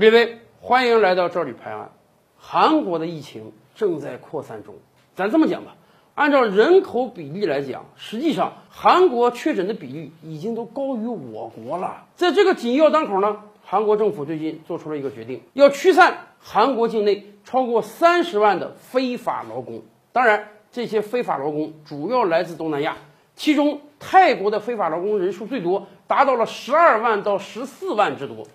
列位，欢迎来到这里拍案。韩国的疫情正在扩散中，咱这么讲吧，按照人口比例来讲，实际上韩国确诊的比例已经都高于我国了。在这个紧要当口呢，韩国政府最近做出了一个决定，要驱散韩国境内超过三十万的非法劳工。当然，这些非法劳工主要来自东南亚，其中泰国的非法劳工人数最多，达到了十二万到十四万之多。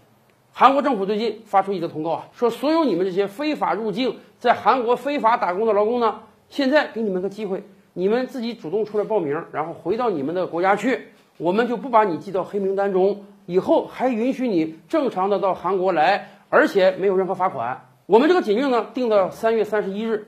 韩国政府最近发出一个通告啊，说所有你们这些非法入境在韩国非法打工的劳工呢，现在给你们个机会，你们自己主动出来报名，然后回到你们的国家去，我们就不把你记到黑名单中，以后还允许你正常的到韩国来，而且没有任何罚款。我们这个禁令呢，定到三月三十一日。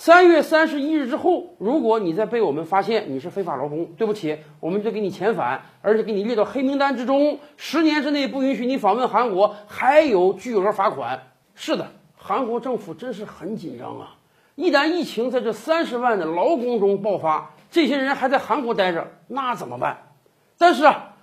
三月三十一日之后，如果你再被我们发现你是非法劳工，对不起，我们就给你遣返，而且给你列到黑名单之中，十年之内不允许你访问韩国，还有巨额罚款。是的，韩国政府真是很紧张啊！一旦疫情在这三十万的劳工中爆发，这些人还在韩国待着，那怎么办？但是啊，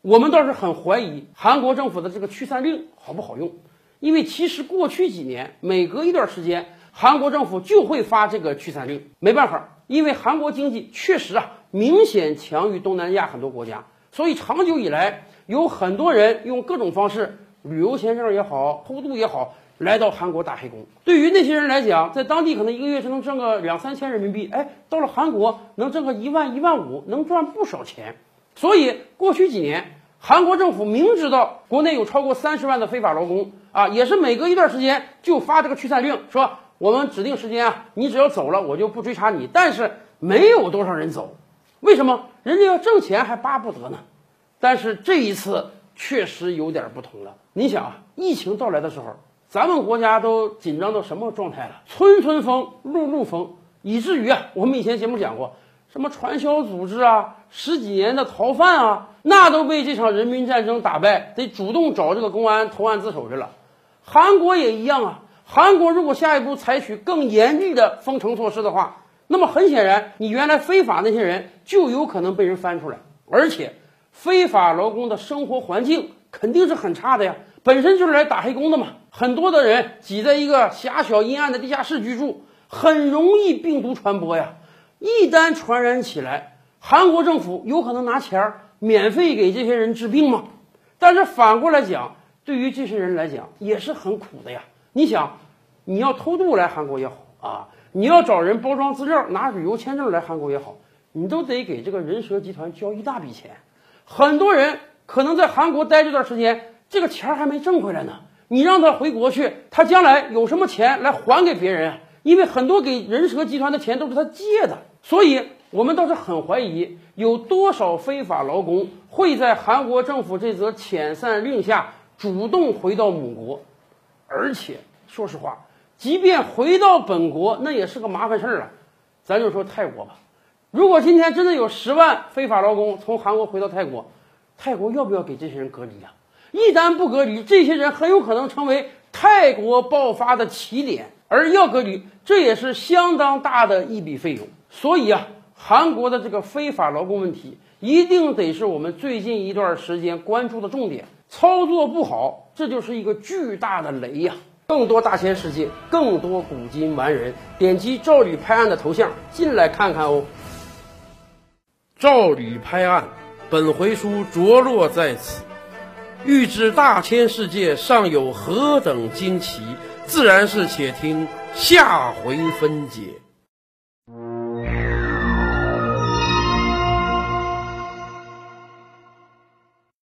我们倒是很怀疑韩国政府的这个驱散令好不好用，因为其实过去几年每隔一段时间。韩国政府就会发这个驱散令，没办法，因为韩国经济确实啊明显强于东南亚很多国家，所以长久以来有很多人用各种方式，旅游签证也好，偷渡也好，来到韩国打黑工。对于那些人来讲，在当地可能一个月只能挣个两三千人民币，哎，到了韩国能挣个一万一万五，能赚不少钱。所以过去几年，韩国政府明知道国内有超过三十万的非法劳工啊，也是每隔一段时间就发这个驱散令，说。我们指定时间啊，你只要走了，我就不追查你。但是没有多少人走，为什么？人家要挣钱还巴不得呢。但是这一次确实有点不同了。你想啊，疫情到来的时候，咱们国家都紧张到什么状态了？村村封，路路封，以至于啊，我们以前节目讲过，什么传销组织啊，十几年的逃犯啊，那都被这场人民战争打败，得主动找这个公安投案自首去了。韩国也一样啊。韩国如果下一步采取更严厉的封城措施的话，那么很显然，你原来非法那些人就有可能被人翻出来，而且非法劳工的生活环境肯定是很差的呀，本身就是来打黑工的嘛，很多的人挤在一个狭小阴暗的地下室居住，很容易病毒传播呀，一旦传染起来，韩国政府有可能拿钱儿免费给这些人治病吗？但是反过来讲，对于这些人来讲也是很苦的呀。你想，你要偷渡来韩国也好啊，你要找人包装资料拿旅游签证来韩国也好，你都得给这个人蛇集团交一大笔钱。很多人可能在韩国待这段时间，这个钱还没挣回来呢。你让他回国去，他将来有什么钱来还给别人？因为很多给人蛇集团的钱都是他借的，所以我们倒是很怀疑有多少非法劳工会在韩国政府这则遣散令下主动回到母国。而且说实话，即便回到本国，那也是个麻烦事儿啊。咱就说泰国吧，如果今天真的有十万非法劳工从韩国回到泰国，泰国要不要给这些人隔离啊？一旦不隔离，这些人很有可能成为泰国爆发的起点。而要隔离，这也是相当大的一笔费用。所以啊，韩国的这个非法劳工问题，一定得是我们最近一段时间关注的重点。操作不好，这就是一个巨大的雷呀！更多大千世界，更多古今完人，点击赵吕拍案的头像进来看看哦。赵吕拍案，本回书着落在此。欲知大千世界尚有何等惊奇，自然是且听下回分解。